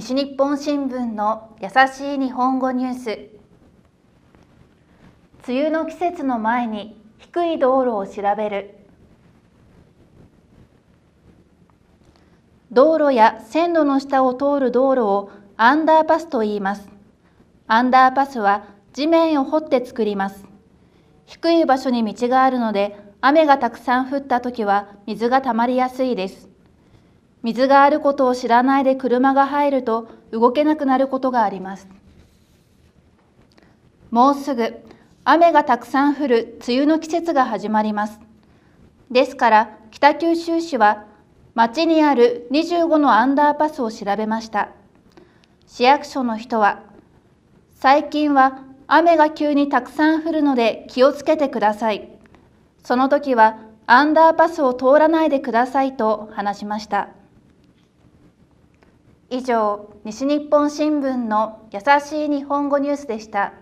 西日本新聞の優しい日本語ニュース。梅雨の季節の前に低い道路を調べる。道路や線路の下を通る道路をアンダーパスと言います。アンダーパスは地面を掘って作ります。低い場所に道があるので雨がたくさん降った時は水が溜まりやすいです。水があることを知らないで車が入ると動けなくなることがあります。もうすぐ雨がたくさん降る梅雨の季節が始まります。ですから北九州市は町にある25のアンダーパスを調べました。市役所の人は最近は雨が急にたくさん降るので気をつけてください。その時はアンダーパスを通らないでくださいと話しました。以上、西日本新聞の優しい日本語ニュースでした。